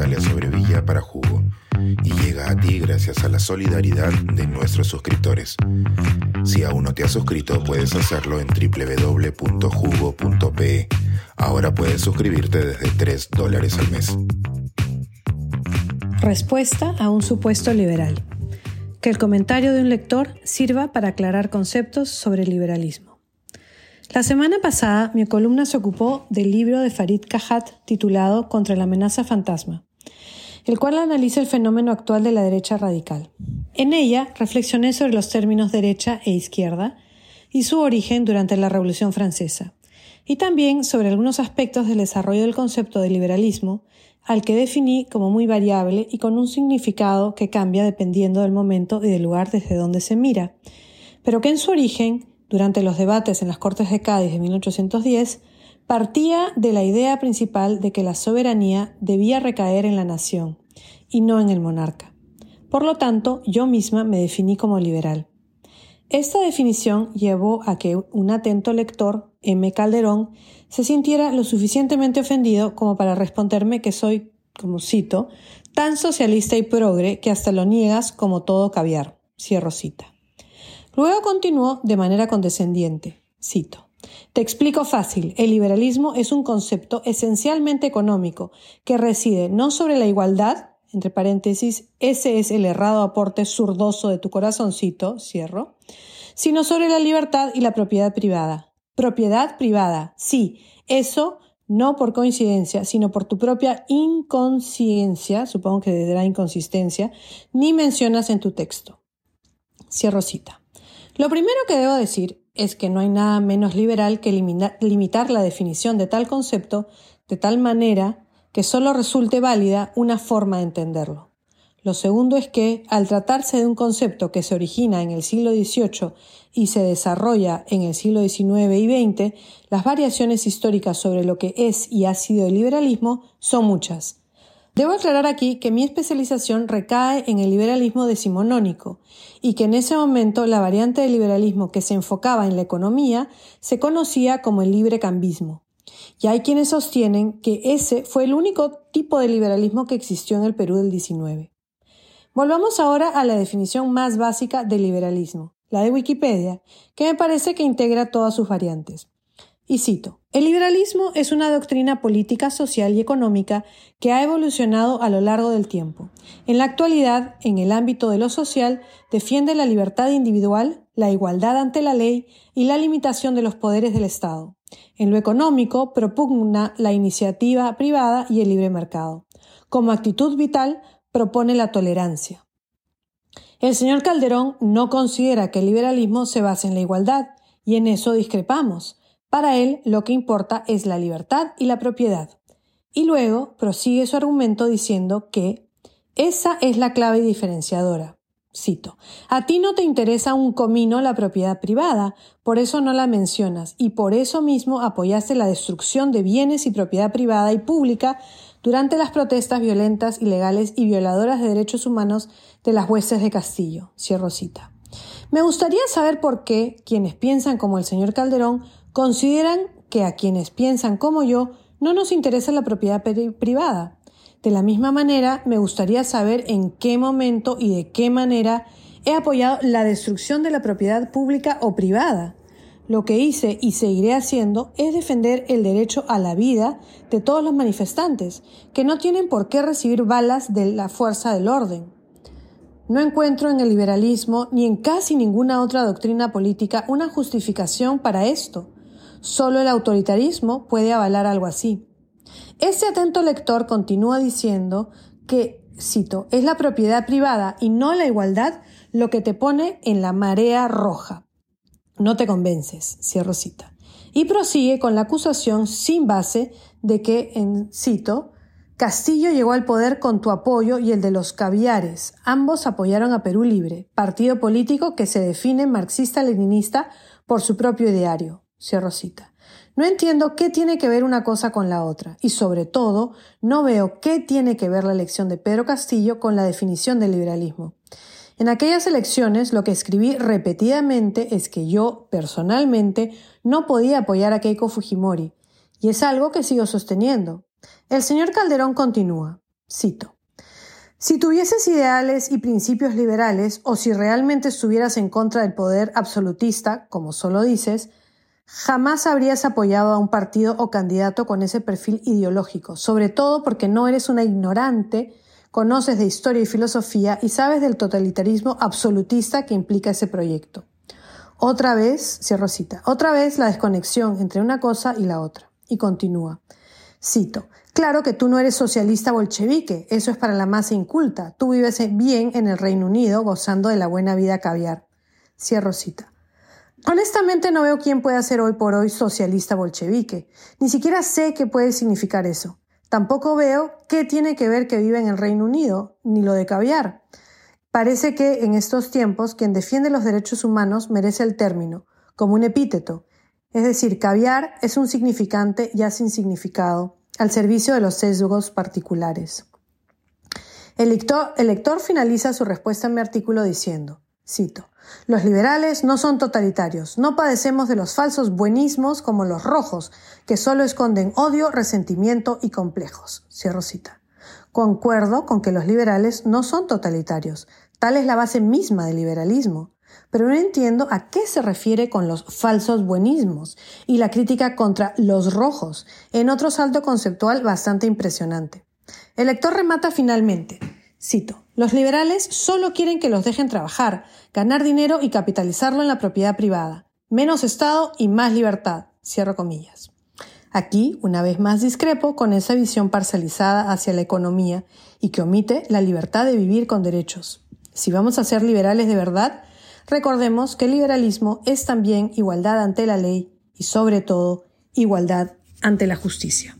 Natalia Sobrevilla para Jugo y llega a ti gracias a la solidaridad de nuestros suscriptores. Si aún no te has suscrito, puedes hacerlo en www.jugo.pe. Ahora puedes suscribirte desde 3 dólares al mes. Respuesta a un supuesto liberal. Que el comentario de un lector sirva para aclarar conceptos sobre el liberalismo. La semana pasada mi columna se ocupó del libro de Farid Kahat titulado Contra la amenaza fantasma, el cual analiza el fenómeno actual de la derecha radical. En ella reflexioné sobre los términos derecha e izquierda y su origen durante la Revolución Francesa, y también sobre algunos aspectos del desarrollo del concepto de liberalismo, al que definí como muy variable y con un significado que cambia dependiendo del momento y del lugar desde donde se mira, pero que en su origen durante los debates en las Cortes de Cádiz de 1810, partía de la idea principal de que la soberanía debía recaer en la nación y no en el monarca. Por lo tanto, yo misma me definí como liberal. Esta definición llevó a que un atento lector, M. Calderón, se sintiera lo suficientemente ofendido como para responderme que soy, como cito, tan socialista y progre que hasta lo niegas como todo caviar. Cierro cita. Luego continuó de manera condescendiente. Cito. Te explico fácil. El liberalismo es un concepto esencialmente económico que reside no sobre la igualdad, entre paréntesis, ese es el errado aporte zurdoso de tu corazoncito, cierro, sino sobre la libertad y la propiedad privada. Propiedad privada, sí, eso no por coincidencia, sino por tu propia inconsciencia, supongo que de la inconsistencia, ni mencionas en tu texto. Cierro cita. Lo primero que debo decir es que no hay nada menos liberal que limitar la definición de tal concepto de tal manera que solo resulte válida una forma de entenderlo. Lo segundo es que, al tratarse de un concepto que se origina en el siglo XVIII y se desarrolla en el siglo XIX y XX, las variaciones históricas sobre lo que es y ha sido el liberalismo son muchas, Debo aclarar aquí que mi especialización recae en el liberalismo decimonónico y que en ese momento la variante del liberalismo que se enfocaba en la economía se conocía como el libre cambismo. Y hay quienes sostienen que ese fue el único tipo de liberalismo que existió en el Perú del XIX. Volvamos ahora a la definición más básica del liberalismo, la de Wikipedia, que me parece que integra todas sus variantes. Y cito, el liberalismo es una doctrina política, social y económica que ha evolucionado a lo largo del tiempo. En la actualidad, en el ámbito de lo social, defiende la libertad individual, la igualdad ante la ley y la limitación de los poderes del Estado. En lo económico, propugna la iniciativa privada y el libre mercado. Como actitud vital, propone la tolerancia. El señor Calderón no considera que el liberalismo se base en la igualdad, y en eso discrepamos. Para él lo que importa es la libertad y la propiedad. Y luego prosigue su argumento diciendo que esa es la clave diferenciadora. Cito, a ti no te interesa un comino la propiedad privada, por eso no la mencionas y por eso mismo apoyaste la destrucción de bienes y propiedad privada y pública durante las protestas violentas, ilegales y violadoras de derechos humanos de las huestes de Castillo. Cierro cita. Me gustaría saber por qué quienes piensan como el señor Calderón consideran que a quienes piensan como yo no nos interesa la propiedad privada. De la misma manera, me gustaría saber en qué momento y de qué manera he apoyado la destrucción de la propiedad pública o privada. Lo que hice y seguiré haciendo es defender el derecho a la vida de todos los manifestantes, que no tienen por qué recibir balas de la fuerza del orden. No encuentro en el liberalismo ni en casi ninguna otra doctrina política una justificación para esto. Solo el autoritarismo puede avalar algo así. Este atento lector continúa diciendo que, cito, es la propiedad privada y no la igualdad lo que te pone en la marea roja. No te convences, cierro cita. Y prosigue con la acusación sin base de que, en cito, Castillo llegó al poder con tu apoyo y el de los caviares. Ambos apoyaron a Perú Libre, partido político que se define marxista-leninista por su propio ideario. Cierro cita. No entiendo qué tiene que ver una cosa con la otra y sobre todo no veo qué tiene que ver la elección de Pedro Castillo con la definición del liberalismo. En aquellas elecciones lo que escribí repetidamente es que yo, personalmente, no podía apoyar a Keiko Fujimori, y es algo que sigo sosteniendo. El señor Calderón continúa. Cito. Si tuvieses ideales y principios liberales, o si realmente estuvieras en contra del poder absolutista, como solo dices, jamás habrías apoyado a un partido o candidato con ese perfil ideológico, sobre todo porque no eres una ignorante, conoces de historia y filosofía y sabes del totalitarismo absolutista que implica ese proyecto. Otra vez, cierro cita, otra vez la desconexión entre una cosa y la otra. Y continúa. Cito, claro que tú no eres socialista bolchevique, eso es para la masa inculta. Tú vives bien en el Reino Unido gozando de la buena vida caviar. Cierro cita. Honestamente no veo quién pueda ser hoy por hoy socialista bolchevique. Ni siquiera sé qué puede significar eso. Tampoco veo qué tiene que ver que vive en el Reino Unido, ni lo de caviar. Parece que en estos tiempos quien defiende los derechos humanos merece el término, como un epíteto, es decir, caviar es un significante ya sin significado, al servicio de los sesgos particulares. El el lector finaliza su respuesta en mi artículo diciendo, cito, los liberales no son totalitarios, no padecemos de los falsos buenismos como los rojos, que solo esconden odio, resentimiento y complejos. Cierro cita. Concuerdo con que los liberales no son totalitarios, tal es la base misma del liberalismo pero no entiendo a qué se refiere con los falsos buenismos y la crítica contra los rojos, en otro salto conceptual bastante impresionante. El lector remata finalmente, cito, los liberales solo quieren que los dejen trabajar, ganar dinero y capitalizarlo en la propiedad privada, menos Estado y más libertad, cierro comillas. Aquí, una vez más discrepo con esa visión parcializada hacia la economía y que omite la libertad de vivir con derechos. Si vamos a ser liberales de verdad, Recordemos que el liberalismo es también igualdad ante la ley y sobre todo igualdad ante la justicia.